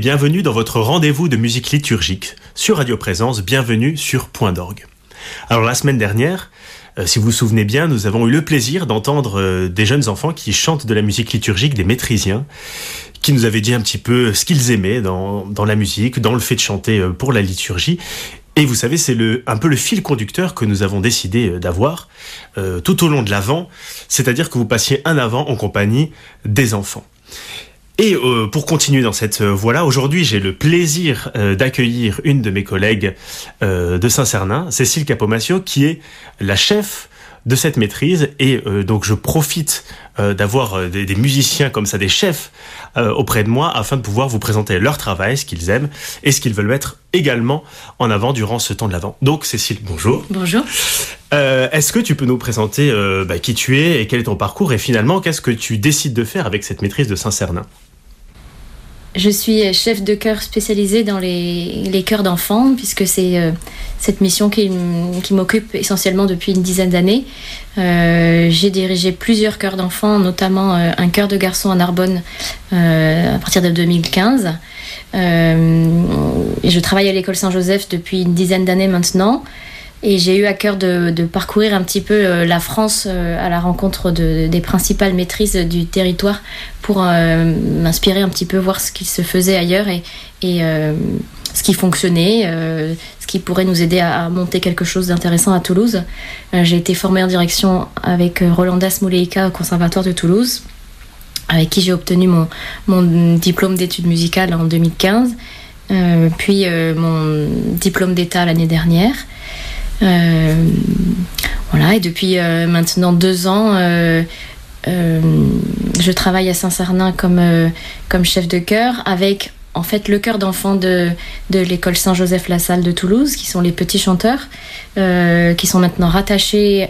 Bienvenue dans votre rendez-vous de musique liturgique sur Radio Présence, bienvenue sur Point d'orgue. Alors la semaine dernière, euh, si vous vous souvenez bien, nous avons eu le plaisir d'entendre euh, des jeunes enfants qui chantent de la musique liturgique, des maîtrisiens, qui nous avaient dit un petit peu ce qu'ils aimaient dans, la musique, dans le fait de chanter euh, pour la liturgie. Et vous savez, c'est un peu le fil conducteur que nous avons décidé d'avoir tout au long de l'avant, c'est-à-dire que vous passiez un avant en compagnie des enfants. Et euh, pour continuer dans cette euh, voie-là, aujourd'hui j'ai le plaisir euh, d'accueillir une de mes collègues euh, de Saint-Cernin, Cécile Capomasio, qui est la chef de cette maîtrise. Et euh, donc je profite euh, d'avoir des, des, musiciens comme ça, des chefs auprès de moi, afin de pouvoir vous présenter leur travail, ce qu'ils aiment et ce qu'ils veulent mettre également en avant durant ce temps de l'avant. Donc Cécile, bonjour. Bonjour. Est-ce que tu peux nous présenter bah, qui tu es et quel est ton parcours et finalement qu'est-ce que tu décides de faire avec cette maîtrise de Saint-Cernin? Je suis chef de chœur spécialisé dans les, les chœurs d'enfants, puisque c'est euh, cette mission qui, qui m'occupe essentiellement depuis une dizaine d'années. Euh, J'ai dirigé plusieurs chœurs d'enfants, notamment euh, un chœur de garçons à Narbonne à partir de 2015. Euh, et je travaille à l'école Saint-Joseph depuis une dizaine d'années maintenant. Et j'ai eu à cœur de, parcourir un petit peu euh, la France euh, à la rencontre de, des principales maîtrises du territoire pour euh, m'inspirer un petit peu, voir ce qui se faisait ailleurs et, ce qui fonctionnait, ce qui pourrait nous aider à, monter quelque chose d'intéressant à Toulouse. J'ai été formée en direction avec Rolanda Smoleika au Conservatoire de Toulouse, avec qui j'ai obtenu mon diplôme d'études musicales en 2015, puis mon diplôme d'État l'année dernière. Euh, voilà, et depuis euh, maintenant deux ans, euh, je travaille à Saint-Cernin comme, comme chef de chœur avec en fait le chœur d'enfants de, de l'école Saint-Joseph-la-Salle de Toulouse, qui sont les petits chanteurs, qui sont maintenant rattachés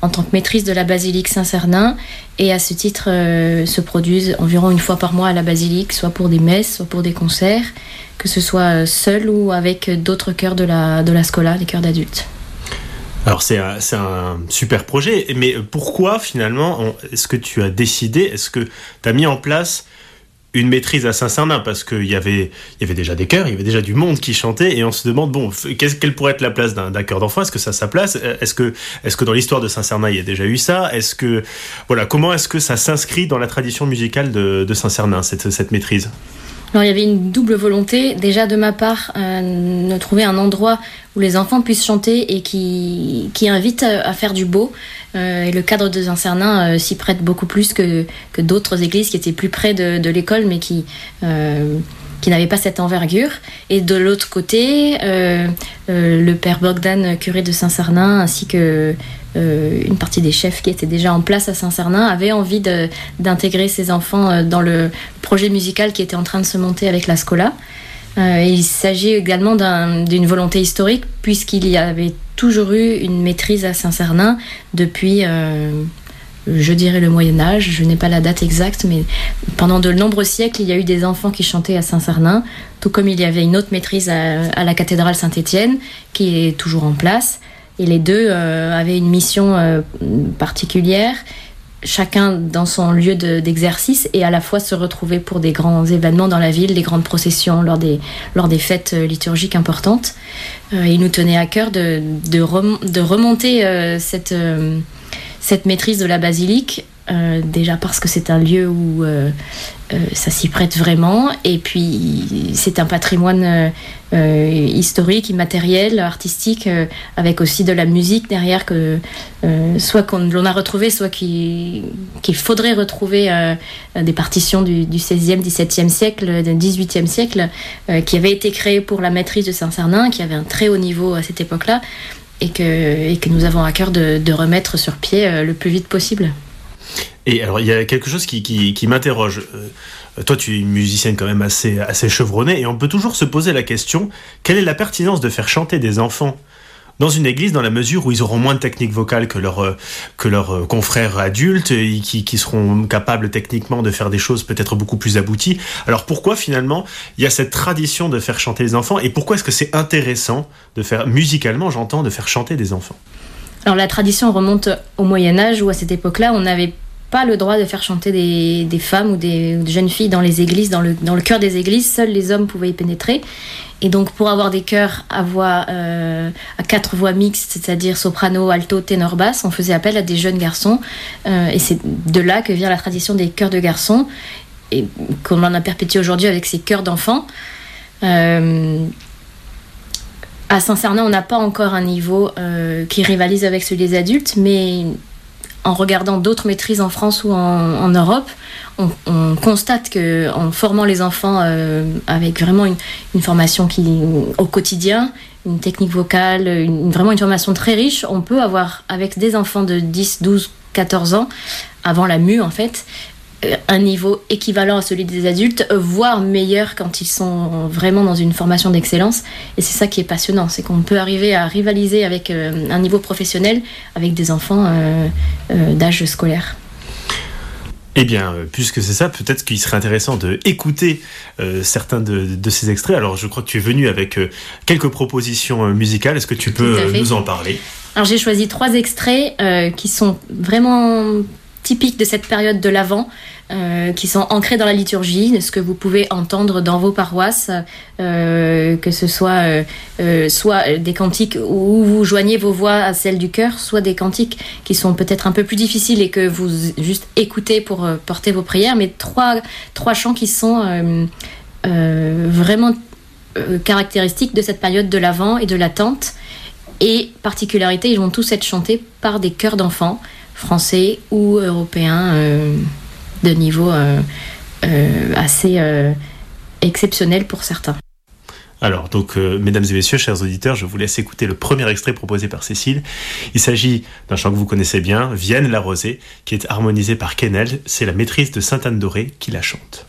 en tant que maîtrise de la basilique Saint-Cernin et à ce titre se produisent environ une fois par mois à la basilique, soit pour des messes, soit pour des concerts, que ce soit seul ou avec d'autres chœurs de la, de la Scola, les chœurs d'adultes. Alors c'est un, un super projet, mais pourquoi finalement est-ce que tu as décidé, est-ce que tu as mis en place une maîtrise à Saint-Cernin? Parce qu'il y avait, y avait déjà des chœurs, il y avait déjà du monde qui chantait et on se demande bon, qu'est-ce quelle pourrait être la place d'un chœur d'enfant? Est-ce que ça a sa place? Est-ce que, est-ce que dans l'histoire de Saint-Cernin il y a déjà eu ça? Est-ce que voilà, comment est-ce que ça s'inscrit dans la tradition musicale de, de Saint-Cernin cette, cette maîtrise? Alors, il y avait une double volonté, déjà de ma part, euh, de trouver un endroit où les enfants puissent chanter et qui, qui invite à, faire du beau. Euh, et le cadre de Saint-Cernin euh, s'y prête beaucoup plus que, d'autres églises qui étaient plus près de, de l'école, mais qui, qui n'avaient pas cette envergure. Et de l'autre côté, euh, le père Bogdan, curé de Saint-Cernin, ainsi que euh, une partie des chefs qui étaient déjà en place à Saint-Cernin avaient envie d'intégrer ces enfants euh, dans le projet musical qui était en train de se monter avec la Scola. Euh, il s'agit également d'une un, volonté historique puisqu'il y avait toujours eu une maîtrise à Saint-Cernin depuis, euh, je dirais, le Moyen Âge. Je n'ai pas la date exacte, mais pendant de nombreux siècles, il y a eu des enfants qui chantaient à Saint-Cernin, tout comme il y avait une autre maîtrise à, la cathédrale Saint-Étienne qui est toujours en place. Et les deux euh, avaient une mission euh, particulière, chacun dans son lieu d'exercice, de, et à la fois se retrouver pour des grands événements dans la ville, des grandes processions lors des, lors des fêtes euh, liturgiques importantes. Il nous tenait à cœur de, de, rem, de remonter cette, cette maîtrise de la basilique Euh, déjà parce que c'est un lieu où euh, euh, ça s'y prête vraiment et puis c'est un patrimoine historique, immatériel, artistique avec aussi de la musique derrière que soit qu'on l'on a retrouvé soit qu'il qu faudrait retrouver des partitions du, du 16e 17e siècle du 18e siècle qui avait été créé pour la maîtrise de Saint-Cernin qui avait un très haut niveau à cette époque là et que, nous avons à cœur de, remettre sur pied euh, le plus vite possible. Et alors, il y a quelque chose qui m'interroge. Euh, toi, tu es une musicienne quand même assez, assez chevronnée, et on peut toujours se poser la question quelle est la pertinence de faire chanter des enfants? Dans une église dans la mesure où ils auront moins de technique vocale que leurs que leurs confrères adultes et qui, qui seront capables techniquement de faire des choses peut-être beaucoup plus abouties. Alors pourquoi finalement il y a cette tradition de faire chanter les enfants et pourquoi est-ce que c'est intéressant de faire musicalement j'entends de faire chanter des enfants? Alors la tradition remonte au moyen âge où à cette époque là on avait pas le droit de faire chanter des, femmes ou des, jeunes filles dans les églises, dans le, dans cœur des églises. Seuls les hommes pouvaient y pénétrer. Et donc, pour avoir des chœurs à voix, euh, à quatre voix mixtes, c'est-à-dire soprano, alto, ténor, basse, on faisait appel à des jeunes garçons. Euh, et c'est de là que vient la tradition des chœurs de garçons, et qu'on en a perpétué aujourd'hui avec ces chœurs d'enfants. Euh, à Saint-Cernin, on n'a pas encore un niveau qui rivalise avec celui des adultes, mais en regardant d'autres maîtrises en France ou en, Europe, on, constate que en formant les enfants euh, avec vraiment une, formation qui au quotidien, une technique vocale, vraiment une formation très riche, on peut avoir avec des enfants de 10, 12, 14 ans, avant la mue en fait, un niveau équivalent à celui des adultes, voire meilleur quand ils sont vraiment dans une formation d'excellence. Et c'est ça qui est passionnant, c'est qu'on peut arriver à rivaliser avec euh, un niveau professionnel avec des enfants euh, d'âge scolaire. Eh bien, puisque c'est ça, peut-être qu'il serait intéressant de écouter certains de, ces extraits. Alors, je crois que tu es venu avec quelques propositions musicales. Est-ce que tu peux nous en parler? Alors, j'ai choisi trois extraits qui sont vraiment typiques de cette période de l'Avent, euh, qui sont ancrés dans la liturgie, ce que vous pouvez entendre dans vos paroisses, euh, que ce soit euh, soit des cantiques où vous joignez vos voix à celles du cœur, soit des cantiques qui sont peut-être un peu plus difficiles et que vous juste écoutez pour porter vos prières, mais trois, trois chants qui sont vraiment caractéristiques de cette période de l'Avent et de l'attente. Et particularité, ils vont tous être chantés par des chœurs d'enfants français ou européens euh, de niveau euh, euh, assez exceptionnel pour certains. Alors, donc, mesdames et messieurs, chers auditeurs, je vous laisse écouter le premier extrait proposé par Cécile. Il s'agit d'un chant que vous connaissez bien, Vienne la Rosée, qui est harmonisé par Kennel. C'est la maîtrise de Sainte-Anne-Dorée qui la chante.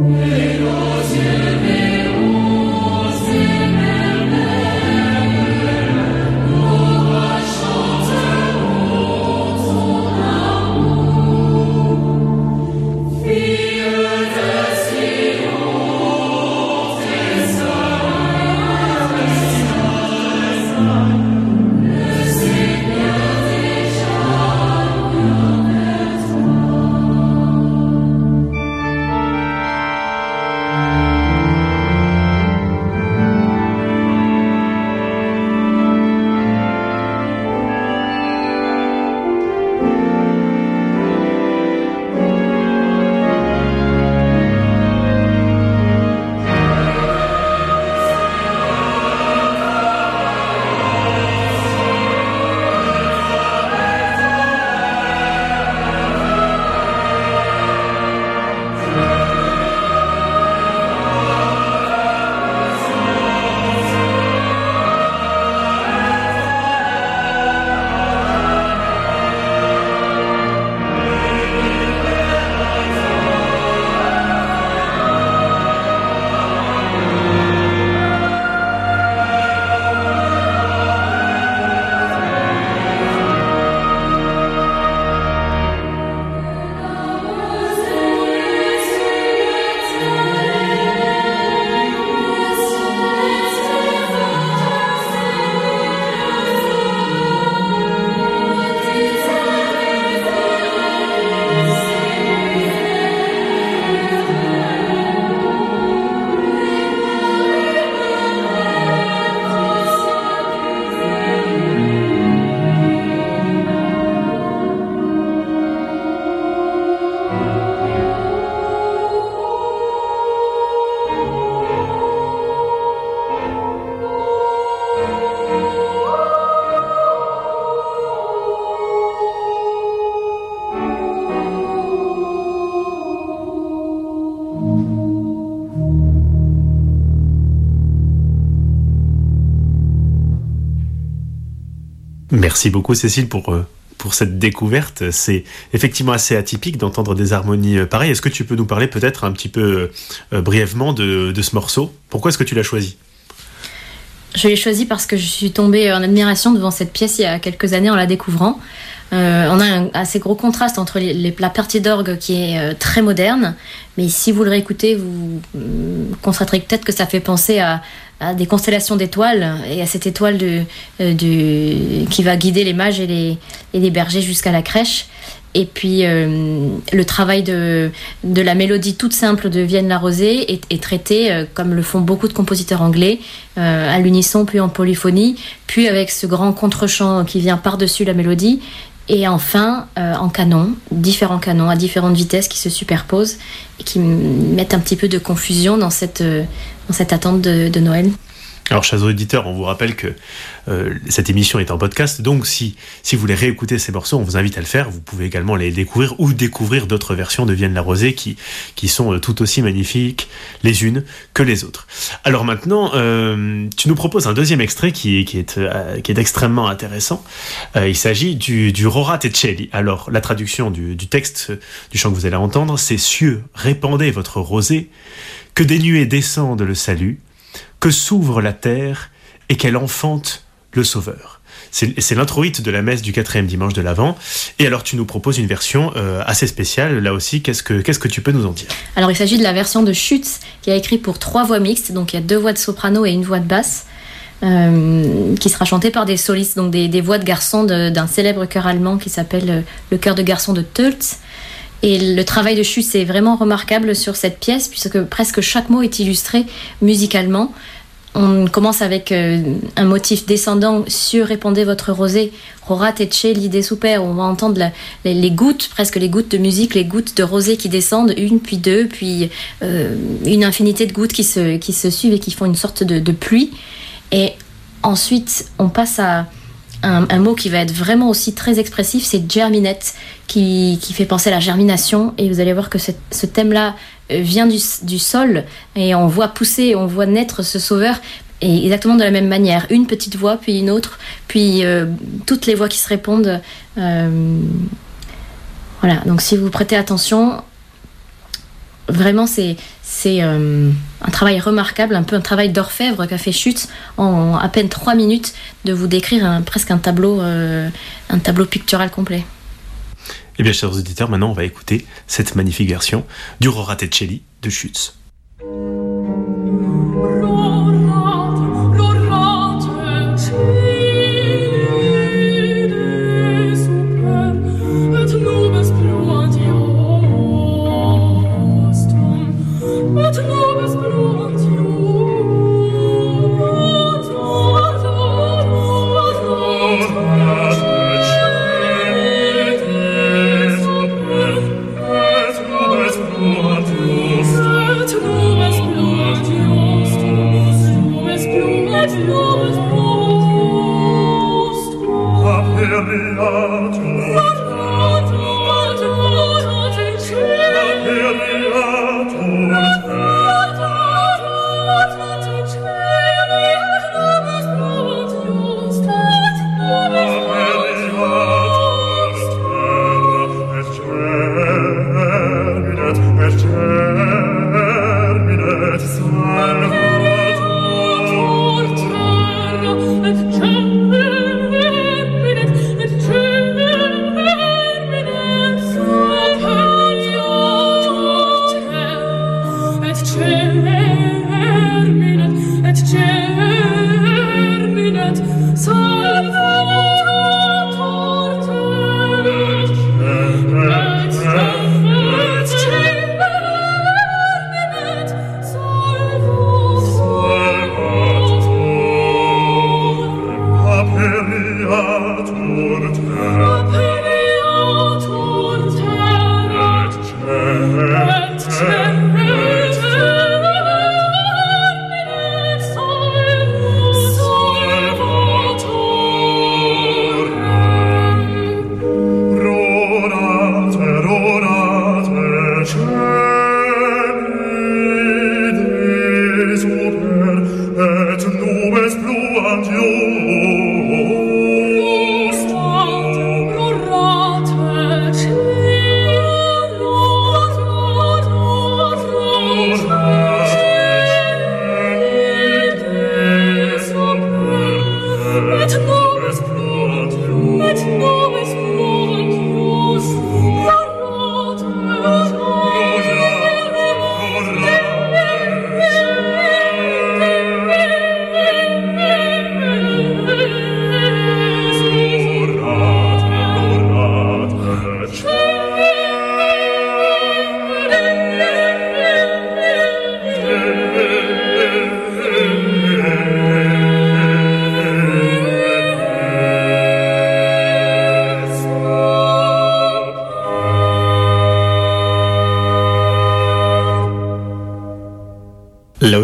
Et aux yeux Merci beaucoup Cécile pour, euh, pour cette découverte. C'est effectivement assez atypique d'entendre des harmonies euh, pareilles. Est-ce que tu peux nous parler peut-être un petit peu euh, brièvement de, de ce morceau? Pourquoi est-ce que tu l'as choisi? Je l'ai choisi parce que je suis tombée en admiration devant cette pièce il y a quelques années en la découvrant. On a un assez gros contraste entre les, la partie d'orgue qui est très moderne, mais si vous le réécoutez, vous constaterez peut-être que ça fait penser à, des constellations d'étoiles et à cette étoile de, qui va guider les mages et les, et bergers jusqu'à la crèche. Et puis le travail de, la mélodie toute simple de Vienne la Rosée est, est traité comme le font beaucoup de compositeurs anglais, à l'unisson puis en polyphonie, puis avec ce grand contre-champ qui vient par-dessus la mélodie et enfin, euh, en canon, différents canons à différentes vitesses qui se superposent et qui mettent un petit peu de confusion dans cette, euh, cette attente de Noël. Alors, chers auditeurs, on vous rappelle que euh, cette émission est en podcast, donc si, si vous voulez réécouter ces morceaux, on vous invite à le faire. Vous pouvez également les découvrir ou découvrir d'autres versions de Vienne la Rosée qui, qui sont euh, tout aussi magnifiques les unes que les autres. Alors maintenant, euh, tu nous proposes un deuxième extrait qui, qui, est, qui est extrêmement intéressant. il s'agit du, du Rora Tecelli. Alors, la traduction du, du texte du chant que vous allez entendre, c'est Cieux, répandez votre rosée, que des nuées descendent le salut que s'ouvre la terre et qu'elle enfante le Sauveur. C'est l'introïte de la messe du quatrième dimanche de l'Avent. Et alors, tu nous proposes une version euh, assez spéciale. Là aussi, qu'est-ce que, que tu peux nous en dire? Alors, il s'agit de la version de Schütz, qui a écrit pour trois voix mixtes. Donc, il y a deux voix de soprano et une voix de basse, euh, qui sera chantée par des solistes, donc des, voix de garçons d'un célèbre chœur allemand qui s'appelle euh, le chœur de garçons de Tölz. Et le travail de Schütz est vraiment remarquable sur cette pièce, puisque presque chaque mot est illustré musicalement. On commence avec euh, un motif descendant sur répandez votre rosée, Rora teche l'idée super. On va entendre les, gouttes, presque les gouttes de musique, les gouttes de rosée qui descendent, une puis deux, puis euh, une infinité de gouttes qui se, qui se suivent et qui font une sorte de, de pluie. Et ensuite, on passe à un, mot qui va être vraiment aussi très expressif, c'est germinette, qui, fait penser à la germination. Et vous allez voir que ce thème-là euh, vient du, sol et on voit pousser, on voit naître ce sauveur. Et exactement de la même manière, une petite voix, puis une autre, puis euh, toutes les voix qui se répondent. Euh, voilà, donc si vous prêtez attention, vraiment c'est un travail remarquable, un peu un travail d'orfèvre qu'a fait Schütz en à peine trois minutes de vous décrire presque un tableau, un tableau pictural complet. Eh bien, chers auditeurs, maintenant on va écouter cette magnifique version du Roratelli de Schütz.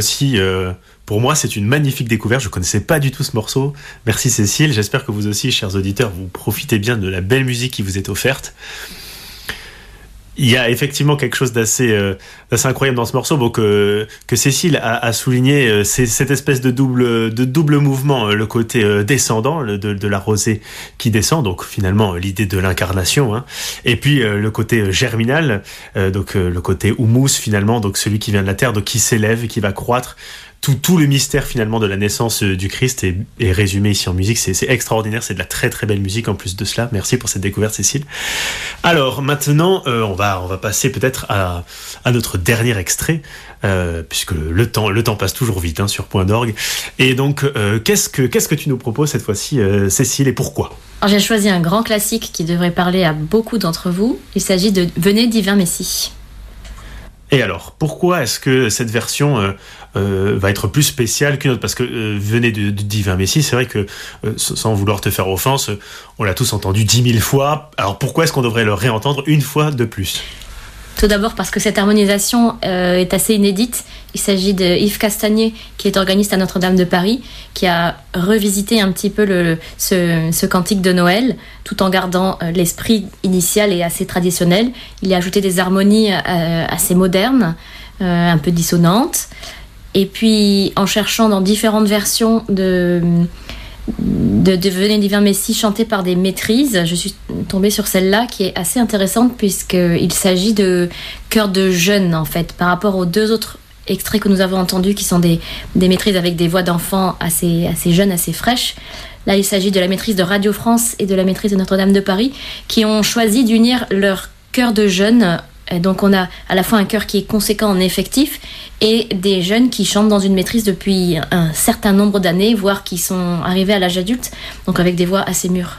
Aussi, pour moi, c'est une magnifique découverte. Je ne connaissais pas du tout ce morceau. Merci Cécile. J'espère que vous aussi, chers auditeurs, vous profitez bien de la belle musique qui vous est offerte il y a effectivement quelque chose d'assez euh, incroyable dans ce morceau. Bon, que, que Cécile a, a souligné euh, c'est cette espèce de double de double mouvement euh, le côté euh, descendant le, de, de, la rosée qui descend donc finalement l'idée de l'incarnation hein, et puis le côté germinal donc le côté humus finalement donc celui qui vient de la terre donc qui s'élève qui va croître tout, tout, le mystère finalement de la naissance du Christ est, est résumé ici en musique. C'est extraordinaire, c'est de la très très belle musique en plus de cela. Merci pour cette découverte, Cécile. Alors maintenant, euh, on va on va passer peut-être à, à, notre dernier extrait, euh, puisque le temps le temps passe toujours vite hein, sur Point d'orgue. Et donc, euh, qu'est-ce que qu'est-ce que tu nous proposes cette fois-ci, euh, Cécile, et pourquoi? J'ai choisi un grand classique qui devrait parler à beaucoup d'entre vous. Il s'agit de Venez divin Messie. Et alors, pourquoi est-ce que cette version euh, va être plus spéciale qu'une autre Parce que euh, venez du, Divin Messie, c'est vrai que, euh, sans vouloir te faire offense, on l'a tous entendu dix mille fois. Alors pourquoi est-ce qu'on devrait le réentendre une fois de plus? Tout d'abord parce que cette harmonisation est assez inédite. Il s'agit de Yves Castagnier, qui est organiste à Notre-Dame de Paris, qui a revisité un petit peu ce, cantique de Noël, tout en gardant l'esprit initial et assez traditionnel. Il a ajouté des harmonies assez modernes, un peu dissonantes. Et puis, en cherchant dans différentes versions de de devenir divin Messie chanté par des maîtrises. Je suis tombée sur celle-là qui est assez intéressante puisqu'il s'agit de chœurs de jeunes en fait par rapport aux deux autres extraits que nous avons entendus qui sont des, des maîtrises avec des voix d'enfants assez, assez jeunes, assez fraîches. Là, il s'agit de la maîtrise de Radio France et de la maîtrise de Notre-Dame de Paris qui ont choisi d'unir leur chœur de jeunes et donc on a à la fois un chœur qui est conséquent en effectif et des jeunes qui chantent dans une maîtrise depuis un certain nombre d'années, voire qui sont arrivés à l'âge adulte, donc avec des voix assez mûres.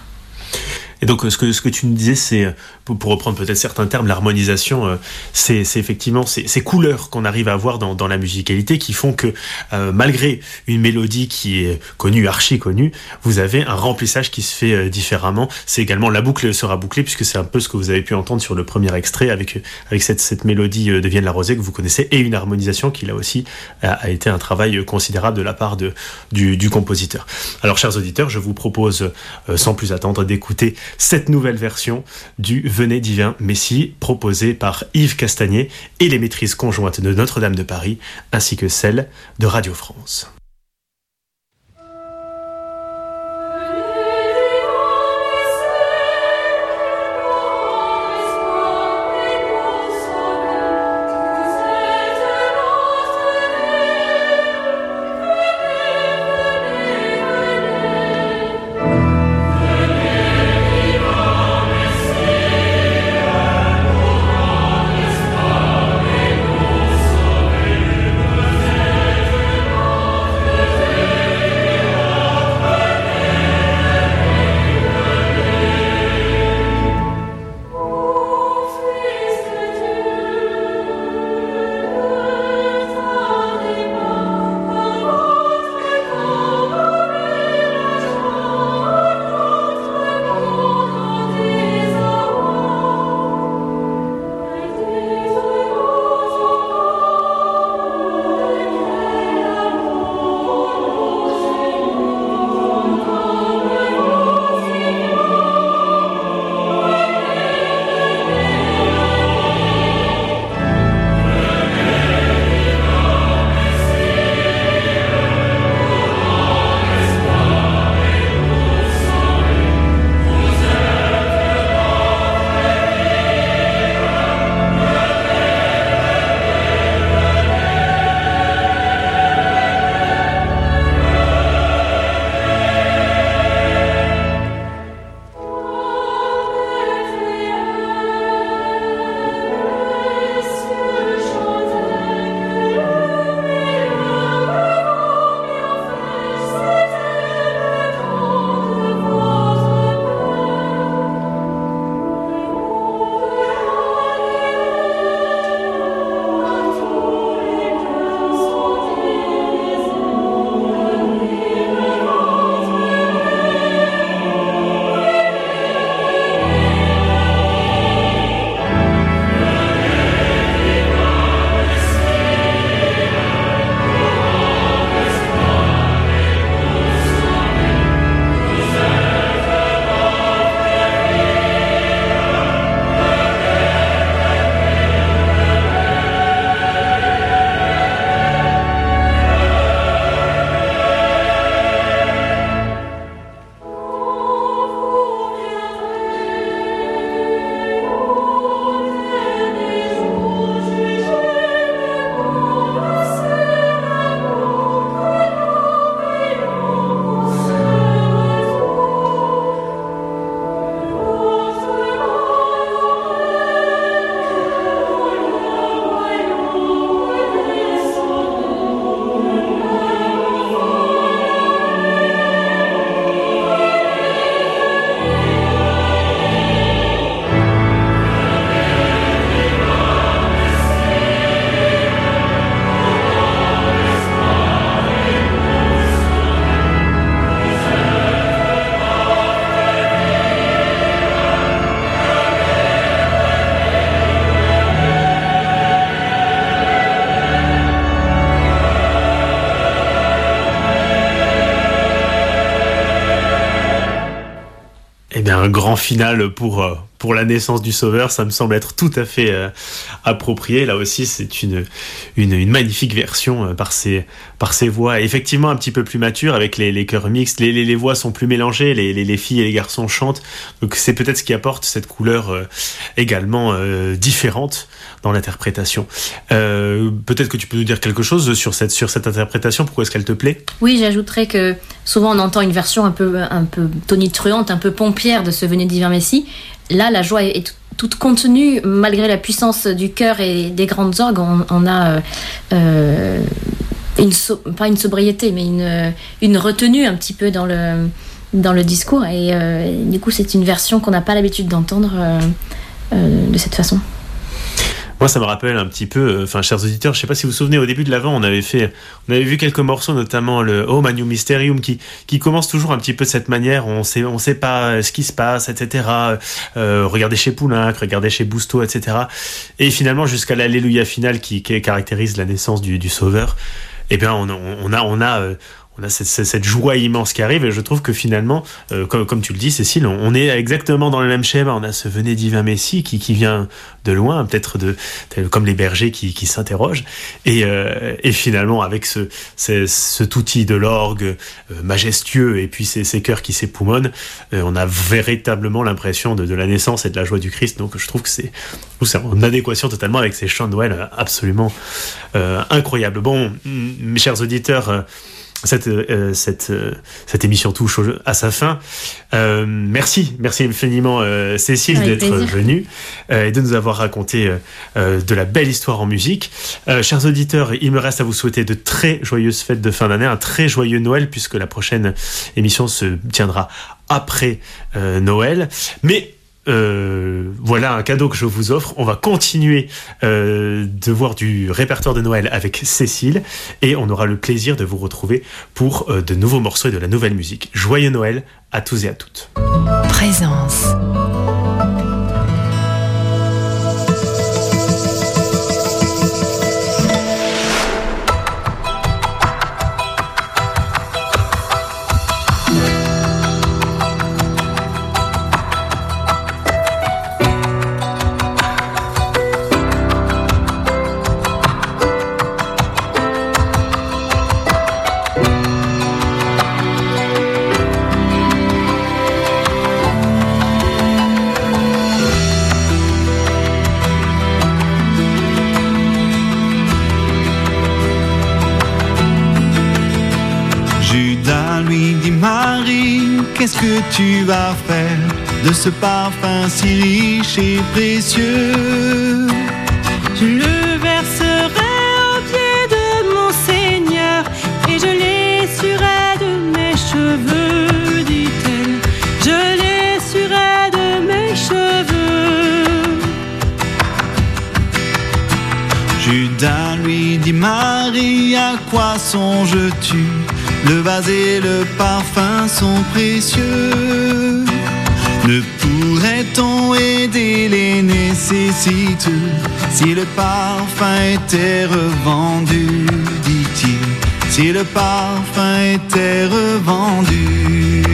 Et donc, ce que, ce que tu nous disais, c'est, pour, pour reprendre peut-être certains termes, l'harmonisation, euh, c'est effectivement ces, ces couleurs qu'on arrive à avoir dans, dans, la musicalité qui font que, euh, malgré une mélodie qui est connue, archi connue, vous avez un remplissage qui se fait euh, différemment. C'est également la boucle sera bouclée, puisque c'est un peu ce que vous avez pu entendre sur le premier extrait avec, avec cette, cette mélodie de Vienne la Rosée que vous connaissez, et une harmonisation qui, là aussi, a, a été un travail considérable de la part de, du, du compositeur. Alors, chers auditeurs, je vous propose, sans plus attendre, d'écouter cette nouvelle version du Venez divin Messie proposée par Yves Castagnier et les maîtrises conjointes de Notre-Dame de Paris ainsi que celle de Radio France. Un grand final pour pour la naissance du Sauveur, ça me semble être tout à fait euh, approprié. Là aussi, c'est une, une, magnifique version euh, par ses, par ses voix. effectivement, un petit peu plus mature avec les, les chœurs mixtes. Les, les, les, voix sont plus mélangées, les, les, filles et les garçons chantent. Donc c'est peut-être ce qui apporte cette couleur euh, également différente dans l'interprétation. peut-être que tu peux nous dire quelque chose sur cette, sur cette interprétation. Pourquoi est-ce qu'elle te plaît? Oui, j'ajouterais que souvent on entend une version un peu, un peu tonitruante, un peu pompière de ce Venez d'hiver Messie là, la joie est, toute contenue, malgré la puissance du cœur et des grandes orgues. On, a euh, une pas une sobriété, mais une, une, retenue un petit peu dans le, dans le discours. Et euh, du coup, c'est une version qu'on n'a pas l'habitude d'entendre euh, de cette façon. Moi, ça me rappelle un petit peu, euh, enfin, chers auditeurs, je sais pas si vous vous souvenez, au début de l'avant, on avait fait, on avait vu quelques morceaux, notamment le Oh Manu Mysterium, qui, qui commence toujours un petit peu de cette manière, on sait, on sait pas ce qui se passe, etc. Euh, regardez chez Poulenc, regardez chez Bousteau, etc. Et finalement, jusqu'à l'Alléluia finale qui, qui, caractérise la naissance du, du Sauveur, eh bien, on, on a, on a, euh, on a cette, joie immense qui arrive et je trouve que finalement, euh, comme, tu le dis Cécile, on, est exactement dans le même schéma. On a ce venez divin Messie qui, qui vient de loin, peut-être de comme les bergers qui, qui s'interrogent et, euh, et, finalement avec ce, ce cet outil de l'orgue euh, majestueux et puis ces, ces chœurs qui s'époumonnent, on a véritablement l'impression de, de, la naissance et de la joie du Christ. Donc je trouve que c'est en adéquation totalement avec ces chants de Noël absolument incroyables. Bon, mes chers auditeurs cette, euh, cette, euh, cette émission touche à sa fin. Euh, merci, merci infiniment Cécile d'être venue et de nous avoir raconté de la belle histoire en musique. chers auditeurs, il me reste à vous souhaiter de très joyeuses fêtes de fin d'année, un très joyeux Noël puisque la prochaine émission se tiendra après Noël. Mais euh, voilà un cadeau que je vous offre. On va continuer euh, de voir du répertoire de Noël avec Cécile et on aura le plaisir de vous retrouver pour euh, de nouveaux morceaux et de la nouvelle musique. Joyeux Noël à tous et à toutes. Présence. Qu'est-ce que tu vas faire de ce parfum si riche et précieux? Je le verserai au pied de mon Seigneur et je l'essurerai de mes cheveux, dit-elle. Je l'essurerai de mes cheveux. Judas lui dit Marie, à quoi songes-tu? Le vase et le parfum sont précieux. Ne pourrait-on aider les nécessiteux si le parfum était revendu, dit-il, si le parfum était revendu.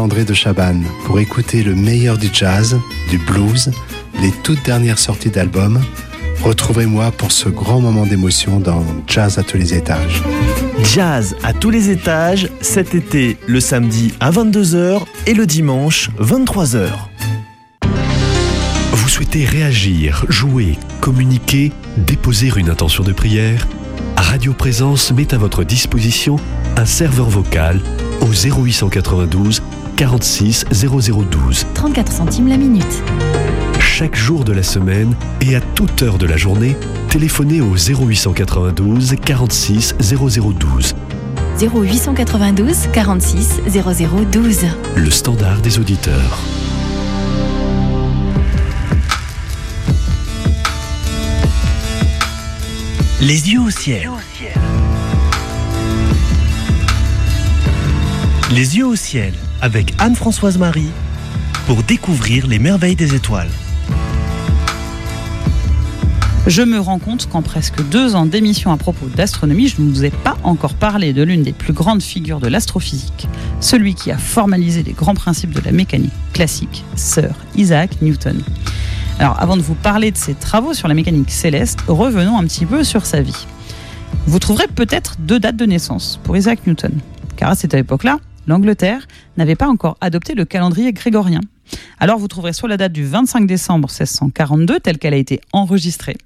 André de Chabanne. Pour écouter le meilleur du jazz, du blues, les toutes dernières sorties d'albums, retrouvez-moi pour ce grand moment d'émotion dans Jazz à tous les étages. Jazz à tous les étages, cet été le samedi à 22h et le dimanche 23h. Vous souhaitez réagir, jouer, communiquer, déposer une intention de prière? Radio Présence met à votre disposition un serveur vocal au 0892 46 0012. 34 centimes la minute. Chaque jour de la semaine et à toute heure de la journée, téléphonez au 0892 46 0012. 0892 46 0012. Le standard des auditeurs. Les yeux au ciel. Les yeux au ciel avec Anne-Françoise Marie pour découvrir les merveilles des étoiles. Je me rends compte qu'en presque deux ans d'émission à propos d'astronomie, je ne vous ai pas encore parlé de l'une des plus grandes figures de l'astrophysique, celui qui a formalisé les grands principes de la mécanique classique, Sir Isaac Newton. Alors avant de vous parler de ses travaux sur la mécanique céleste, revenons un petit peu sur sa vie. Vous trouverez peut-être deux dates de naissance pour Isaac Newton, car à cette époque-là, l'Angleterre n'avait pas encore adopté le calendrier grégorien. Alors vous trouverez soit la date du 25 décembre 1642 telle qu'elle a été enregistrée,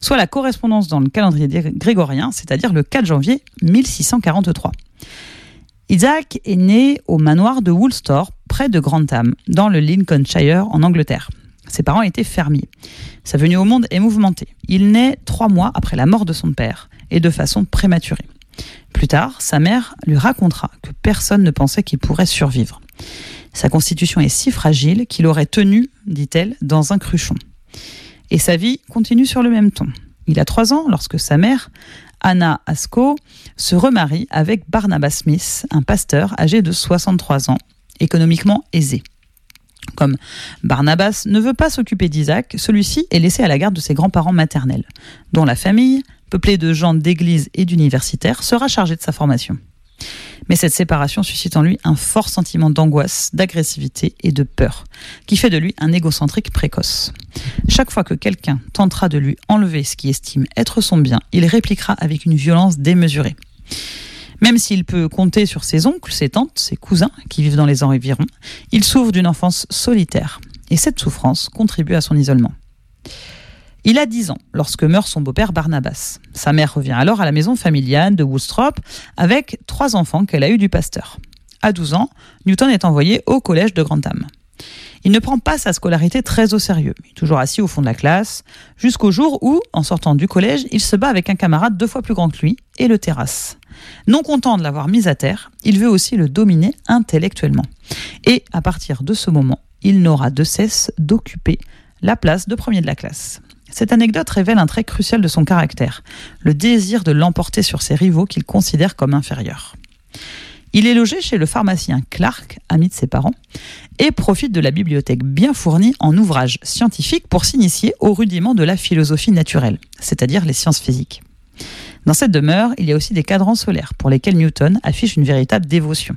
soit la correspondance dans le calendrier grégorien, c'est-à-dire le 4 janvier 1643. Isaac est né au manoir de Woolstor, près de Grantham, dans le Lincolnshire, en Angleterre. Ses parents étaient fermiers. Sa venue au monde est mouvementée. Il naît trois mois après la mort de son père, et de façon prématurée. Plus tard, sa mère lui racontera que personne ne pensait qu'il pourrait survivre. Sa constitution est si fragile qu'il aurait tenu, dit-elle, dans un cruchon. Et sa vie continue sur le même ton. Il a trois ans lorsque sa mère, Anna Asco, se remarie avec Barnabas Smith, un pasteur âgé de 63 ans, économiquement aisé. Comme Barnabas ne veut pas s'occuper d'Isaac, celui-ci est laissé à la garde de ses grands-parents maternels, dont la famille, peuplée de gens d'église et d'universitaires, sera chargée de sa formation. Mais cette séparation suscite en lui un fort sentiment d'angoisse, d'agressivité et de peur, qui fait de lui un égocentrique précoce. Chaque fois que quelqu'un tentera de lui enlever ce qu'il estime être son bien, il répliquera avec une violence démesurée. Même s'il peut compter sur ses oncles, ses tantes, ses cousins qui vivent dans les environs, il souffre d'une enfance solitaire. Et cette souffrance contribue à son isolement. Il a 10 ans lorsque meurt son beau-père Barnabas. Sa mère revient alors à la maison familiale de Woodstrop avec trois enfants qu'elle a eus du pasteur. À 12 ans, Newton est envoyé au collège de Grantham. Il ne prend pas sa scolarité très au sérieux, toujours assis au fond de la classe, jusqu'au jour où, en sortant du collège, il se bat avec un camarade deux fois plus grand que lui et le terrasse. Non content de l'avoir mis à terre, il veut aussi le dominer intellectuellement. Et à partir de ce moment, il n'aura de cesse d'occuper la place de premier de la classe. Cette anecdote révèle un trait crucial de son caractère, le désir de l'emporter sur ses rivaux qu'il considère comme inférieurs. Il est logé chez le pharmacien Clark, ami de ses parents, et profite de la bibliothèque bien fournie en ouvrages scientifiques pour s'initier aux rudiments de la philosophie naturelle, c'est-à-dire les sciences physiques. Dans cette demeure, il y a aussi des cadrans solaires pour lesquels Newton affiche une véritable dévotion.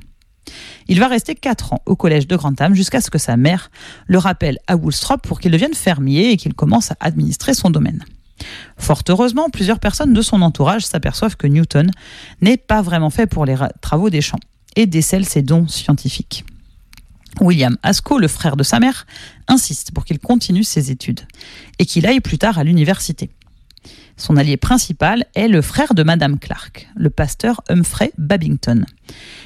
Il va rester 4 ans au collège de Grantham jusqu'à ce que sa mère le rappelle à Woolstrop pour qu'il devienne fermier et qu'il commence à administrer son domaine. Fort heureusement, plusieurs personnes de son entourage s'aperçoivent que Newton n'est pas vraiment fait pour les travaux des champs et décèlent ses dons scientifiques. William Asco, le frère de sa mère, insiste pour qu'il continue ses études et qu'il aille plus tard à l'université. Son allié principal est le frère de Madame Clark, le pasteur Humphrey Babington,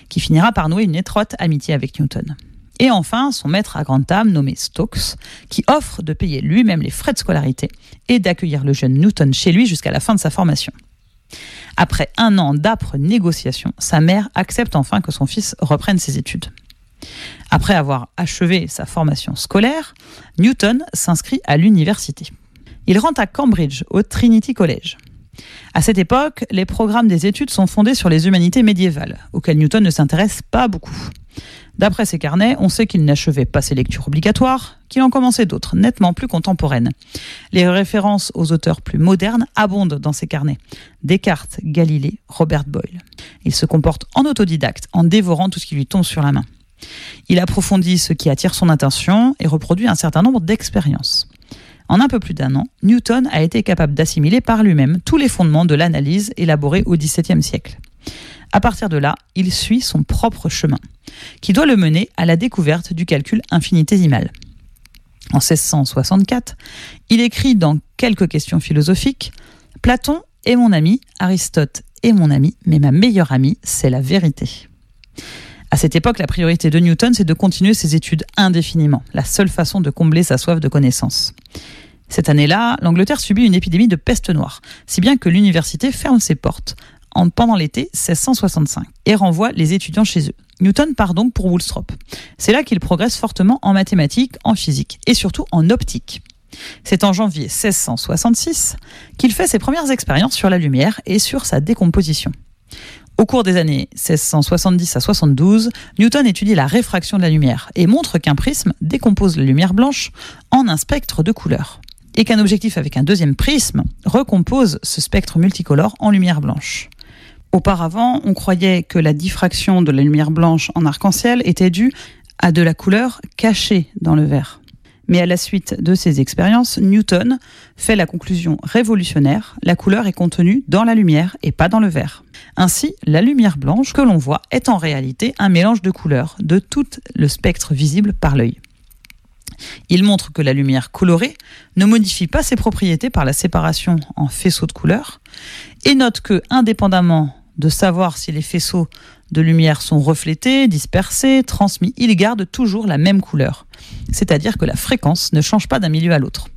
qui finira par nouer une étroite amitié avec Newton. Et enfin, son maître à Grantham, nommé Stokes, qui offre de payer lui-même les frais de scolarité et d'accueillir le jeune Newton chez lui jusqu'à la fin de sa formation. Après un an d'âpres négociations, sa mère accepte enfin que son fils reprenne ses études. Après avoir achevé sa formation scolaire, Newton s'inscrit à l'université. Il rentre à Cambridge, au Trinity College. À cette époque, les programmes des études sont fondés sur les humanités médiévales, auxquelles Newton ne s'intéresse pas beaucoup. D'après ses carnets, on sait qu'il n'achevait pas ses lectures obligatoires, qu'il en commençait d'autres, nettement plus contemporaines. Les références aux auteurs plus modernes abondent dans ses carnets. Descartes, Galilée, Robert Boyle. Il se comporte en autodidacte, en dévorant tout ce qui lui tombe sur la main. Il approfondit ce qui attire son attention et reproduit un certain nombre d'expériences. En un peu plus d'un an, Newton a été capable d'assimiler par lui-même tous les fondements de l'analyse élaborée au XVIIe siècle. À partir de là, il suit son propre chemin, qui doit le mener à la découverte du calcul infinitésimal. En 1664, il écrit dans Quelques questions philosophiques Platon est mon ami, Aristote est mon ami, mais ma meilleure amie, c'est la vérité. À cette époque, la priorité de Newton, c'est de continuer ses études indéfiniment, la seule façon de combler sa soif de connaissances. Cette année-là, l'Angleterre subit une épidémie de peste noire, si bien que l'université ferme ses portes en, pendant l'été 1665 et renvoie les étudiants chez eux. Newton part donc pour Woolstrop. C'est là qu'il progresse fortement en mathématiques, en physique et surtout en optique. C'est en janvier 1666 qu'il fait ses premières expériences sur la lumière et sur sa décomposition. Au cours des années 1670 à 72, Newton étudie la réfraction de la lumière et montre qu'un prisme décompose la lumière blanche en un spectre de couleurs et qu'un objectif avec un deuxième prisme recompose ce spectre multicolore en lumière blanche. Auparavant, on croyait que la diffraction de la lumière blanche en arc-en-ciel était due à de la couleur cachée dans le verre. Mais à la suite de ces expériences, Newton fait la conclusion révolutionnaire, la couleur est contenue dans la lumière et pas dans le verre. Ainsi, la lumière blanche que l'on voit est en réalité un mélange de couleurs de tout le spectre visible par l'œil. Il montre que la lumière colorée ne modifie pas ses propriétés par la séparation en faisceaux de couleurs et note que, indépendamment de savoir si les faisceaux de lumière sont reflétés, dispersés, transmis, ils gardent toujours la même couleur. C'est-à-dire que la fréquence ne change pas d'un milieu à l'autre.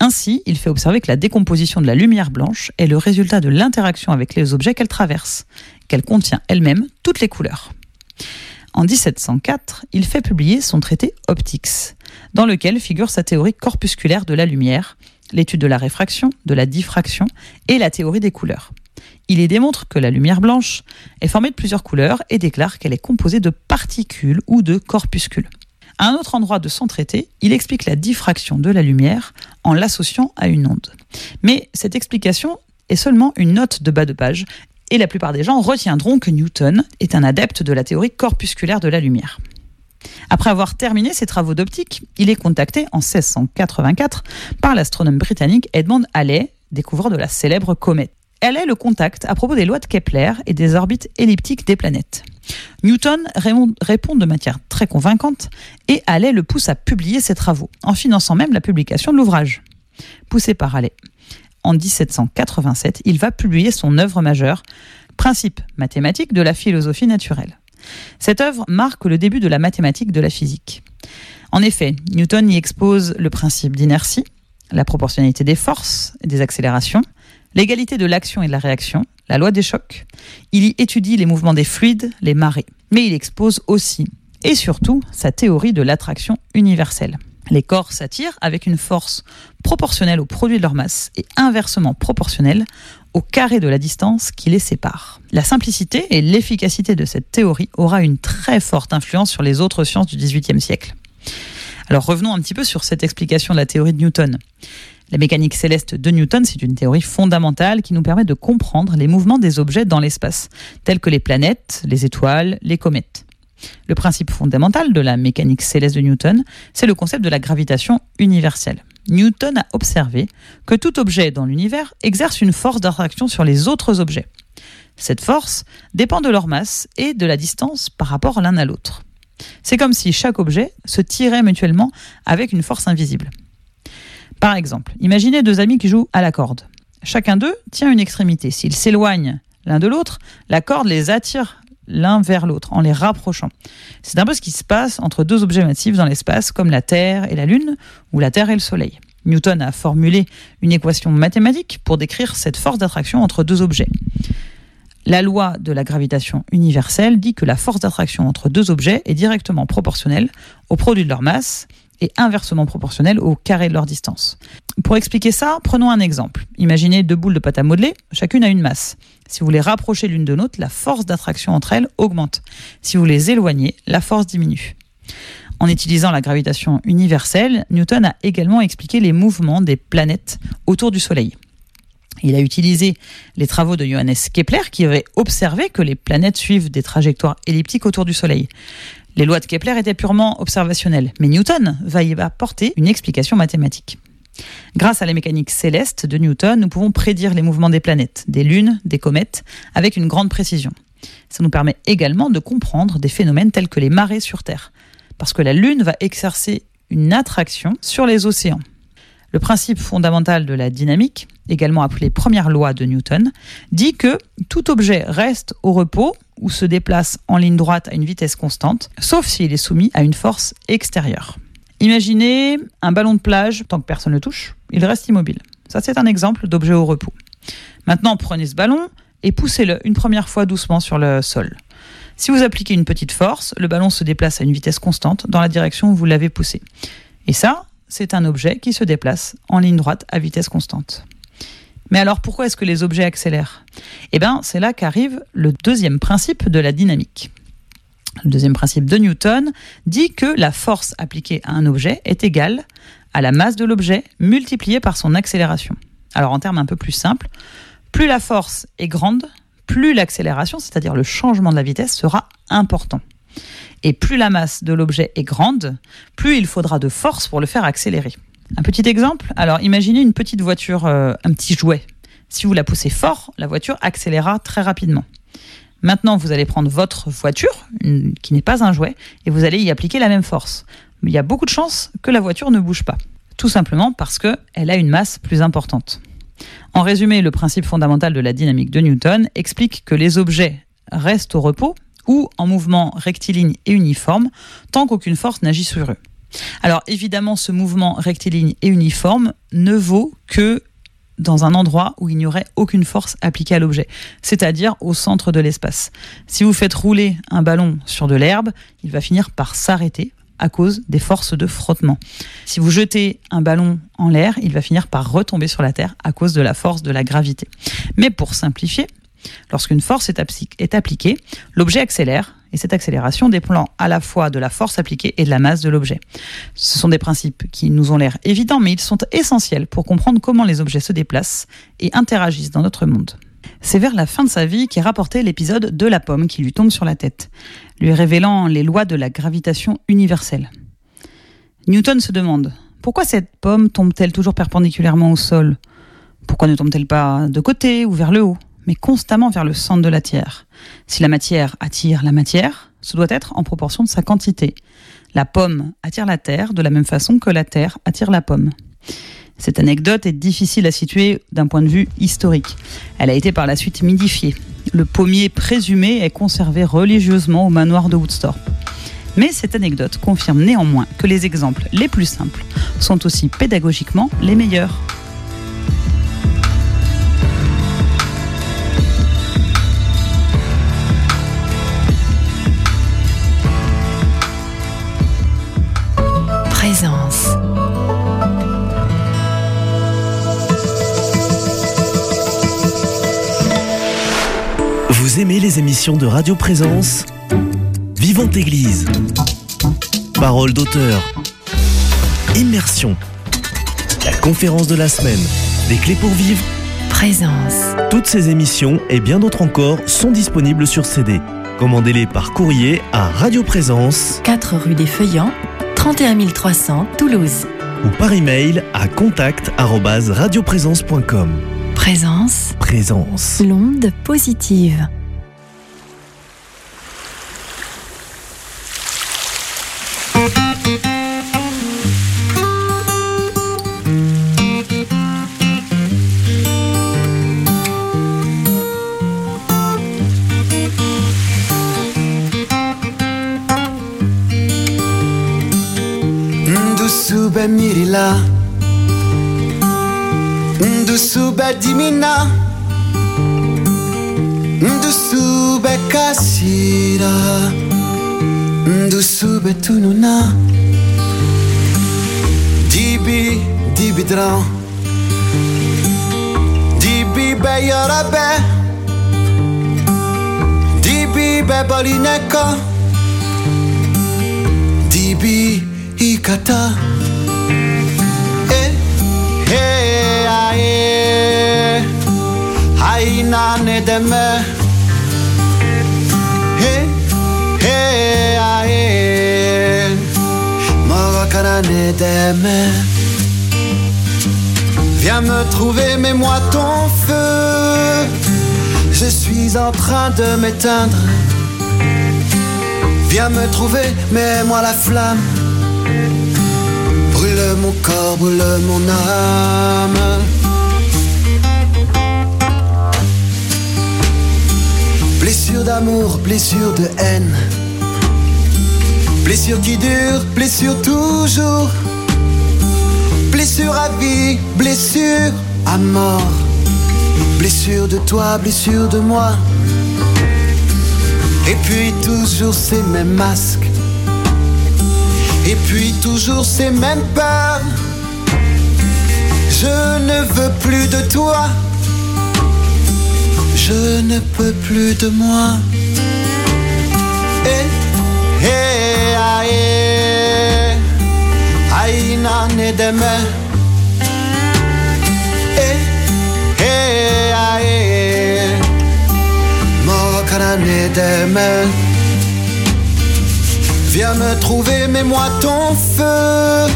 Ainsi, il fait observer que la décomposition de la lumière blanche est le résultat de l'interaction avec les objets qu'elle traverse, qu'elle contient elle-même toutes les couleurs. En 1704, il fait publier son traité Optics, dans lequel figure sa théorie corpusculaire de la lumière, l'étude de la réfraction, de la diffraction et la théorie des couleurs. Il y démontre que la lumière blanche est formée de plusieurs couleurs et déclare qu'elle est composée de particules ou de corpuscules. À un autre endroit de son traité, il explique la diffraction de la lumière en l'associant à une onde. Mais cette explication est seulement une note de bas de page et la plupart des gens retiendront que Newton est un adepte de la théorie corpusculaire de la lumière. Après avoir terminé ses travaux d'optique, il est contacté en 1684 par l'astronome britannique Edmond Halley, découvreur de la célèbre comète. Halley le contacte à propos des lois de Kepler et des orbites elliptiques des planètes. Newton répond de manière très convaincante et Halley le pousse à publier ses travaux, en finançant même la publication de l'ouvrage. Poussé par Halley, en 1787, il va publier son œuvre majeure, Principes mathématiques de la philosophie naturelle. Cette œuvre marque le début de la mathématique de la physique. En effet, Newton y expose le principe d'inertie, la proportionnalité des forces et des accélérations, l'égalité de l'action et de la réaction, la loi des chocs. Il y étudie les mouvements des fluides, les marées. Mais il expose aussi et surtout sa théorie de l'attraction universelle. Les corps s'attirent avec une force proportionnelle au produit de leur masse et inversement proportionnelle au carré de la distance qui les sépare. La simplicité et l'efficacité de cette théorie aura une très forte influence sur les autres sciences du XVIIIe siècle. Alors revenons un petit peu sur cette explication de la théorie de Newton. La mécanique céleste de Newton, c'est une théorie fondamentale qui nous permet de comprendre les mouvements des objets dans l'espace, tels que les planètes, les étoiles, les comètes. Le principe fondamental de la mécanique céleste de Newton, c'est le concept de la gravitation universelle. Newton a observé que tout objet dans l'univers exerce une force d'attraction sur les autres objets. Cette force dépend de leur masse et de la distance par rapport l'un à l'autre. C'est comme si chaque objet se tirait mutuellement avec une force invisible. Par exemple, imaginez deux amis qui jouent à la corde. Chacun d'eux tient une extrémité. S'ils s'éloignent l'un de l'autre, la corde les attire l'un vers l'autre en les rapprochant. C'est un peu ce qui se passe entre deux objets massifs dans l'espace comme la Terre et la Lune ou la Terre et le Soleil. Newton a formulé une équation mathématique pour décrire cette force d'attraction entre deux objets. La loi de la gravitation universelle dit que la force d'attraction entre deux objets est directement proportionnelle au produit de leur masse est inversement proportionnel au carré de leur distance. Pour expliquer ça, prenons un exemple. Imaginez deux boules de pâte à modeler, chacune a une masse. Si vous les rapprochez l'une de l'autre, la force d'attraction entre elles augmente. Si vous les éloignez, la force diminue. En utilisant la gravitation universelle, Newton a également expliqué les mouvements des planètes autour du Soleil. Il a utilisé les travaux de Johannes Kepler qui avait observé que les planètes suivent des trajectoires elliptiques autour du Soleil. Les lois de Kepler étaient purement observationnelles, mais Newton va y apporter une explication mathématique. Grâce à la mécanique céleste de Newton, nous pouvons prédire les mouvements des planètes, des lunes, des comètes, avec une grande précision. Ça nous permet également de comprendre des phénomènes tels que les marées sur Terre, parce que la Lune va exercer une attraction sur les océans. Le principe fondamental de la dynamique, également appelé première loi de Newton, dit que tout objet reste au repos ou se déplace en ligne droite à une vitesse constante, sauf s'il est soumis à une force extérieure. Imaginez un ballon de plage, tant que personne ne le touche, il reste immobile. Ça, c'est un exemple d'objet au repos. Maintenant, prenez ce ballon et poussez-le une première fois doucement sur le sol. Si vous appliquez une petite force, le ballon se déplace à une vitesse constante dans la direction où vous l'avez poussé. Et ça, c'est un objet qui se déplace en ligne droite à vitesse constante. Mais alors pourquoi est-ce que les objets accélèrent? Eh bien, c'est là qu'arrive le deuxième principe de la dynamique. Le deuxième principe de Newton dit que la force appliquée à un objet est égale à la masse de l'objet multipliée par son accélération. Alors en termes un peu plus simples, plus la force est grande, plus l'accélération, c'est-à-dire le changement de la vitesse, sera important. Et plus la masse de l'objet est grande, plus il faudra de force pour le faire accélérer. Un petit exemple, alors imaginez une petite voiture, euh, un petit jouet. Si vous la poussez fort, la voiture accélérera très rapidement. Maintenant, vous allez prendre votre voiture, qui n'est pas un jouet, et vous allez y appliquer la même force. Il y a beaucoup de chances que la voiture ne bouge pas. Tout simplement parce qu'elle a une masse plus importante. En résumé, le principe fondamental de la dynamique de Newton explique que les objets restent au repos ou en mouvement rectiligne et uniforme tant qu'aucune force n'agit sur eux. Alors évidemment, ce mouvement rectiligne et uniforme ne vaut que dans un endroit où il n'y aurait aucune force appliquée à l'objet, c'est-à-dire au centre de l'espace. Si vous faites rouler un ballon sur de l'herbe, il va finir par s'arrêter à cause des forces de frottement. Si vous jetez un ballon en l'air, il va finir par retomber sur la Terre à cause de la force de la gravité. Mais pour simplifier, lorsqu'une force est, est appliquée, l'objet accélère et cette accélération dépend à la fois de la force appliquée et de la masse de l'objet. Ce sont des principes qui nous ont l'air évidents, mais ils sont essentiels pour comprendre comment les objets se déplacent et interagissent dans notre monde. C'est vers la fin de sa vie qu'est rapporté l'épisode de la pomme qui lui tombe sur la tête, lui révélant les lois de la gravitation universelle. Newton se demande pourquoi cette pomme tombe-t-elle toujours perpendiculairement au sol? Pourquoi ne tombe-t-elle pas de côté ou vers le haut? Mais constamment vers le centre de la Terre. Si la matière attire la matière, ce doit être en proportion de sa quantité. La pomme attire la Terre de la même façon que la Terre attire la pomme. Cette anecdote est difficile à situer d'un point de vue historique. Elle a été par la suite modifiée. Le pommier présumé est conservé religieusement au manoir de Woodstock. Mais cette anecdote confirme néanmoins que les exemples les plus simples sont aussi pédagogiquement les meilleurs. Vous aimez les émissions de Radio Présence Vivante Église. Parole d'auteur. Immersion. La conférence de la semaine. Des clés pour vivre. Présence. Toutes ces émissions et bien d'autres encore sont disponibles sur CD. Commandez-les par courrier à Radio Présence 4 rue des Feuillants, 31 300 Toulouse. ou par email à contact@radioprésence.com. Présence. Présence. L'onde positive. Mila. Ndusu Bedimina Ndusu Bekasira Ndusu Betununa Dibi Dibidran Dibi Beyarabe Dibi Bebolineka Dibi Ikata. Eh, eh, ae. Viens me trouver, mets-moi ton feu. Je suis en train de m'éteindre. Viens me trouver, mets-moi la flamme. Brûle mon corps, brûle mon âme. D'amour, blessure de haine. Blessure qui dure, blessure toujours. Blessure à vie, blessure à mort. Blessure de toi, blessure de moi. Et puis toujours ces mêmes masques. Et puis toujours ces mêmes peurs. Je ne veux plus de toi. Je ne peux plus de moi. Eh, eh, aïe, aïe, ne deme. Eh, eh, aïe, mokana ne deme. Viens me trouver, mets-moi ton feu.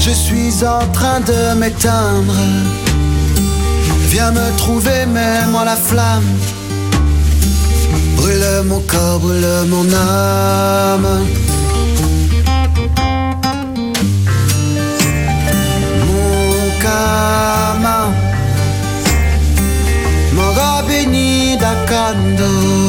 Je suis en train de m'éteindre. Viens me trouver, mets-moi la flamme. Brûle mon corps, brûle mon âme. Mon kama. Moga béni dakando.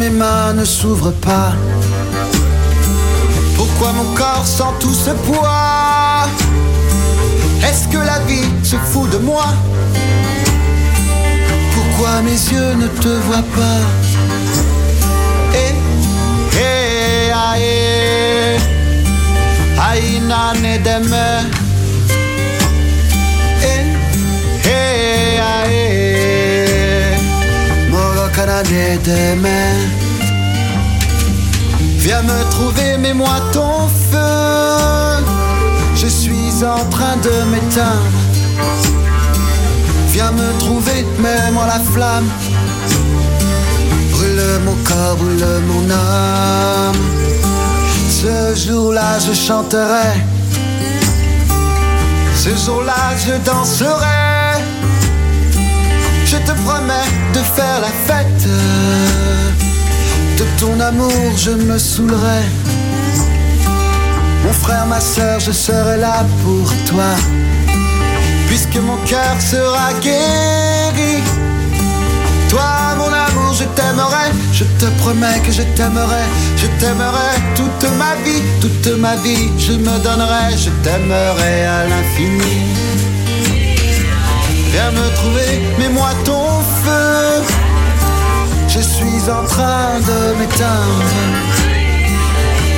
Mes mains ne s'ouvrent pas. Pourquoi mon corps sent tout ce poids? Est-ce que la vie se fout de moi? Pourquoi mes yeux ne te voient pas? Eh, eh, aïe, ne deme. Viens me trouver, mets-moi ton feu. Je suis en train de m'éteindre. Viens me trouver, mets-moi la flamme. Brûle mon corps, brûle mon âme. Ce jour-là, je chanterai. Ce jour-là, je danserai. Je te promets de faire la fête. De ton amour, je me saoulerai. Mon frère, ma soeur, je serai là pour toi. Puisque mon cœur sera guéri. Toi, mon amour, je t'aimerai. Je te promets que je t'aimerai. Je t'aimerai toute ma vie, toute ma vie. Je me donnerai, je t'aimerai à l'infini. Viens me trouver, mets-moi ton feu. Je suis en train de m'éteindre.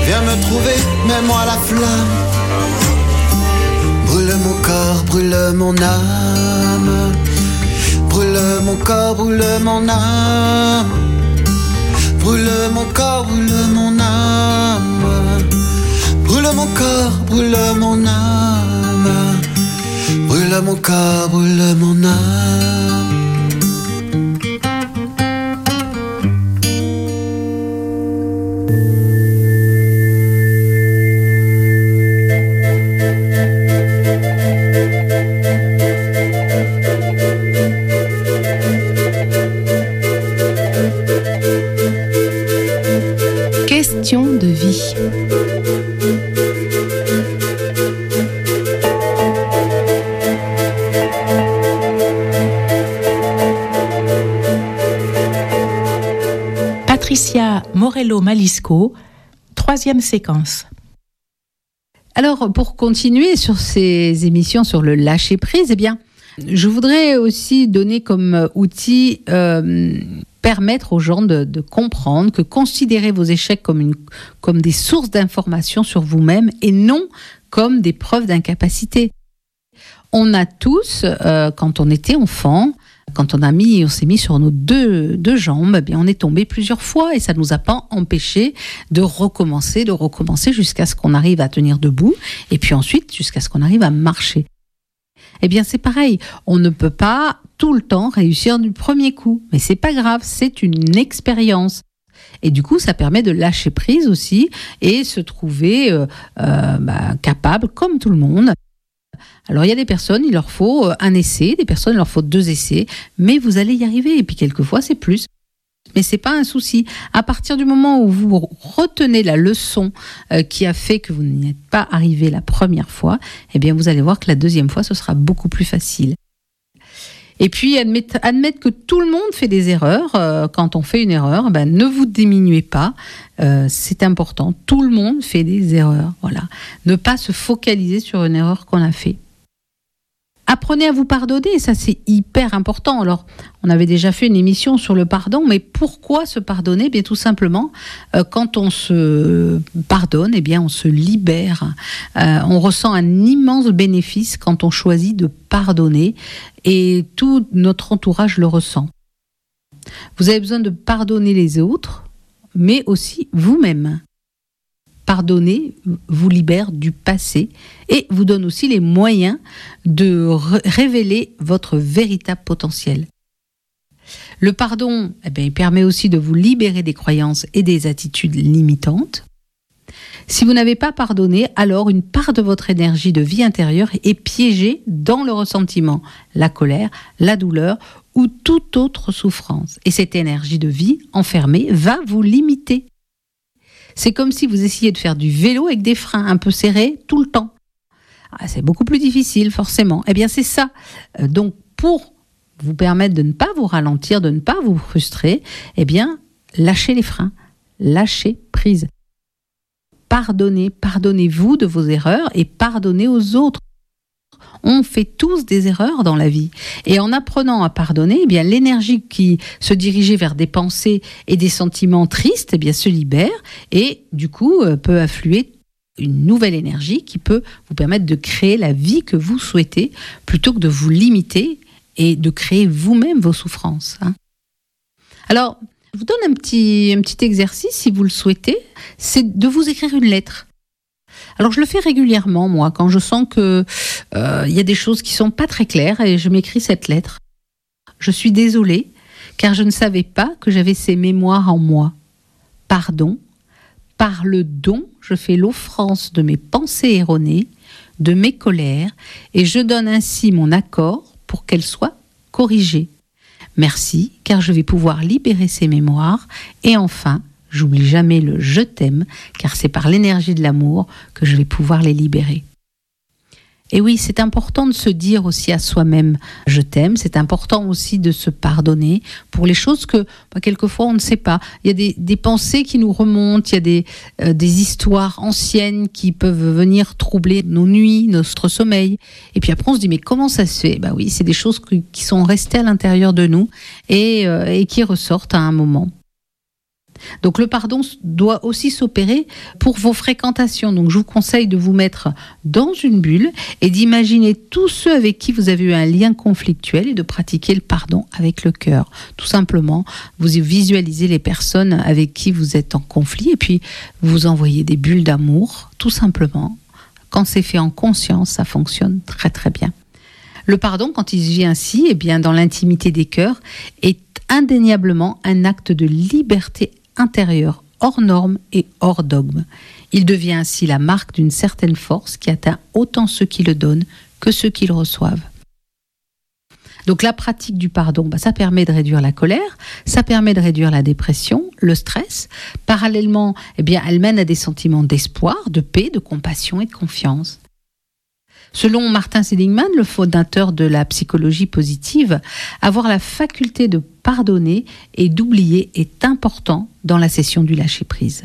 Viens me trouver, mets-moi la flamme. Brûle mon corps, brûle mon âme. Brûle mon corps, brûle mon âme. Brûle mon corps, brûle mon âme. Brûle mon corps, brûle mon âme. Brûle mon corps, brûle mon âme. Patricia Morello Malisco, troisième séquence. Alors, pour continuer sur ces émissions sur le lâcher prise, eh bien, Je voudrais aussi donner comme outil euh, permettre aux gens de, de comprendre que considérez vos échecs comme, une, comme des sources d'informations sur vous-même et non comme des preuves d'incapacité. On a tous, euh, quand on était enfant, quand on a mis, on s'est mis sur nos deux, deux jambes, eh bien on est tombé plusieurs fois et ça ne nous a pas empêché de recommencer, de recommencer jusqu'à ce qu'on arrive à tenir debout et puis ensuite jusqu'à ce qu'on arrive à marcher. Eh bien c'est pareil, on ne peut pas tout le temps réussir du premier coup, mais c'est pas grave, c'est une expérience. Et du coup, ça permet de lâcher prise aussi et se trouver euh, euh, bah, capable, comme tout le monde, alors il y a des personnes, il leur faut euh, un essai, des personnes, il leur faut deux essais, mais vous allez y arriver. Et puis quelquefois, c'est plus. Mais c'est pas un souci. À partir du moment où vous retenez la leçon euh, qui a fait que vous n'y êtes pas arrivé la première fois, eh bien vous allez voir que la deuxième fois, ce sera beaucoup plus facile. Et puis admettre, que tout le monde fait des erreurs. euh, quand on fait une erreur, ben, ne vous diminuez pas. C'est important. Tout le monde fait des erreurs. Voilà. Ne pas se focaliser sur une erreur qu'on a fait. Apprenez à vous pardonner, ça c'est hyper important. Alors, on avait déjà fait une émission sur le pardon, mais pourquoi se pardonner? Bien tout simplement, euh, quand on se pardonne, eh bien on se libère. Euh, on ressent un immense bénéfice quand on choisit de pardonner, et tout notre entourage le ressent. Vous avez besoin de pardonner les autres, mais aussi vous-même. Pardonner vous libère du passé et vous donne aussi les moyens de révéler votre véritable potentiel. Le pardon, eh bien, il permet aussi de vous libérer des croyances et des attitudes limitantes. Si vous n'avez pas pardonné, alors une part de votre énergie de vie intérieure est piégée dans le ressentiment, la colère, la douleur ou toute autre souffrance. Et cette énergie de vie enfermée va vous limiter. C'est comme si vous essayiez de faire du vélo avec des freins un peu serrés tout le temps. Ah, c'est beaucoup plus difficile, forcément. Eh bien, c'est ça. Euh, donc, pour vous permettre de ne pas vous ralentir, de ne pas vous frustrer, eh bien, lâchez les freins, lâchez prise. Pardonnez, pardonnez-vous de vos erreurs et pardonnez aux autres. On fait tous des erreurs dans la vie. Et en apprenant à pardonner, eh bien, l'énergie qui se dirigeait vers des pensées et des sentiments tristes, eh bien, se libère et, du coup, euh, peut affluer une nouvelle énergie qui peut vous permettre de créer la vie que vous souhaitez plutôt que de vous limiter et de créer vous-même vos souffrances. hein. Alors, je vous donne un petit, un petit exercice si vous le souhaitez, c'est de vous écrire une lettre. Alors je le fais régulièrement moi quand je sens que euh, il y a des choses qui sont pas très claires et je m'écris cette lettre. Je suis désolée car je ne savais pas que j'avais ces mémoires en moi. Pardon. Par le don, je fais l'offrance de mes pensées erronées, de mes colères et je donne ainsi mon accord pour qu'elles soient corrigées. Merci, car je vais pouvoir libérer ces mémoires. Et enfin, j'oublie jamais le je t'aime, car c'est par l'énergie de l'amour que je vais pouvoir les libérer. Et oui, c'est important de se dire aussi à soi-même je t'aime. C'est important aussi de se pardonner pour les choses que bah, quelquefois on ne sait pas. Il y a des, des pensées qui nous remontent, il y a des, euh, des histoires anciennes qui peuvent venir troubler nos nuits, notre sommeil. Et puis après on se dit mais comment ça se fait? Bah oui, c'est des choses qui sont restées à l'intérieur de nous et, euh, et qui ressortent à un moment. Donc le pardon doit aussi s'opérer pour vos fréquentations. Donc je vous conseille de vous mettre dans une bulle et d'imaginer tous ceux avec qui vous avez eu un lien conflictuel et de pratiquer le pardon avec le cœur. Tout simplement, vous visualisez les personnes avec qui vous êtes en conflit et puis vous envoyez des bulles d'amour, tout simplement. Quand c'est fait en conscience, ça fonctionne très très bien. Le pardon, quand il se vit ainsi, eh bien, dans l'intimité des cœurs, est indéniablement un acte de liberté intérieure, hors norme et hors dogme. Il devient ainsi la marque d'une certaine force qui atteint autant ceux qui le donnent que ceux qui le reçoivent. Donc la pratique du pardon, bah, ça permet de réduire la colère, ça permet de réduire la dépression, le stress. Parallèlement, eh bien, elle mène à des sentiments d'espoir, de paix, de compassion et de confiance. Selon Martin Seligman, le fondateur de la psychologie positive, avoir la faculté de pardonner et d'oublier est important dans la session du lâcher-prise.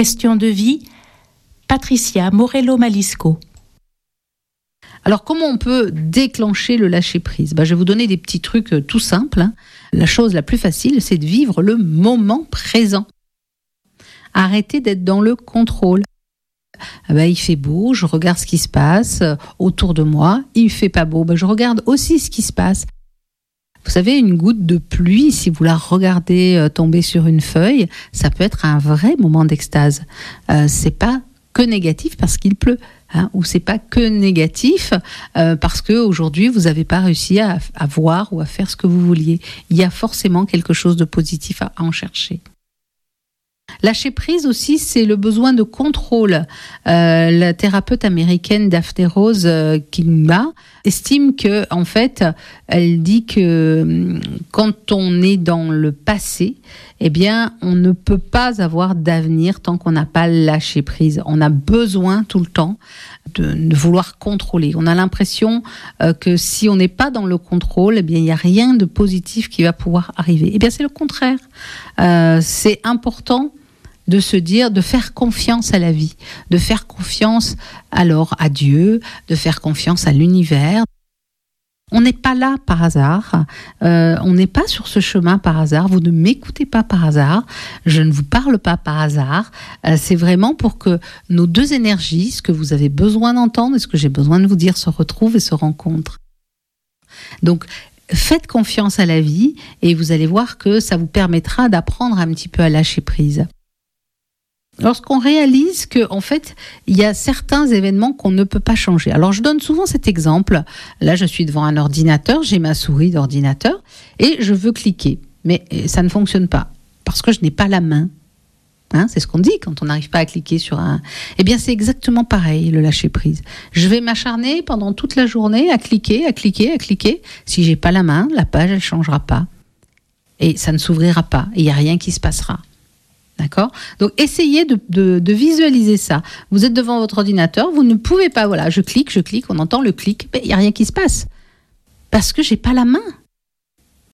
Question de vie, Patricia Morello Malisco. Alors comment on peut déclencher le lâcher-prise? Ben, Je vais vous donner des petits trucs euh, tout simples. hein. La chose la plus facile, c'est de vivre le moment présent. Arrêtez d'être dans le contrôle. Ah ben, il fait beau, je regarde ce qui se passe euh, autour de moi. Il fait pas beau, ben, je regarde aussi ce qui se passe. Vous savez, une goutte de pluie, si vous la regardez euh, tomber sur une feuille, ça peut être un vrai moment d'extase. Euh, c'est pas que négatif parce qu'il pleut. Hein, ou c'est pas que négatif euh, parce que aujourd'hui vous n'avez pas réussi à, à voir ou à faire ce que vous vouliez. Il y a forcément quelque chose de positif à, à en chercher. Lâcher prise aussi, c'est le besoin de contrôle. Euh, la thérapeute américaine Daphne Rose euh, estime que, en fait, elle dit que hum, quand on est dans le passé, eh bien, on ne peut pas avoir d'avenir tant qu'on n'a pas lâché prise. On a besoin tout le temps de, de vouloir contrôler. On a l'impression euh, que si on n'est pas dans le contrôle, eh bien, il n'y a rien de positif qui va pouvoir arriver. Eh bien, c'est le contraire. Euh, c'est important de se dire, de faire confiance à la vie, de faire confiance alors à Dieu, de faire confiance à l'univers. On n'est pas là par hasard, euh, on n'est pas sur ce chemin par hasard, vous ne m'écoutez pas par hasard, je ne vous parle pas par hasard, Euh, c'est vraiment pour que nos deux énergies, ce que vous avez besoin d'entendre et ce que j'ai besoin de vous dire, se retrouvent et se rencontrent. Donc, faites confiance à la vie et vous allez voir que ça vous permettra d'apprendre un petit peu à lâcher prise lorsqu'on réalise que en fait il y a certains événements qu'on ne peut pas changer. Alors je donne souvent cet exemple. Là, je suis devant un ordinateur, j'ai ma souris d'ordinateur et je veux cliquer, mais euh, ça ne fonctionne pas parce que je n'ai pas la main. Hein, c'est ce qu'on dit quand on n'arrive pas à cliquer sur un. Eh bien, c'est exactement pareil le lâcher prise. Je vais m'acharner pendant toute la journée à cliquer, à cliquer, à cliquer. Si j'ai pas la main, la page elle changera pas et ça ne s'ouvrira pas. Il n'y a rien qui se passera. D'accord Donc essayez de, visualiser ça. Vous êtes devant votre ordinateur, vous ne pouvez pas, voilà, je clique, je clique, on entend le clic, mais il n'y a rien qui se passe. Parce que j'ai pas la main.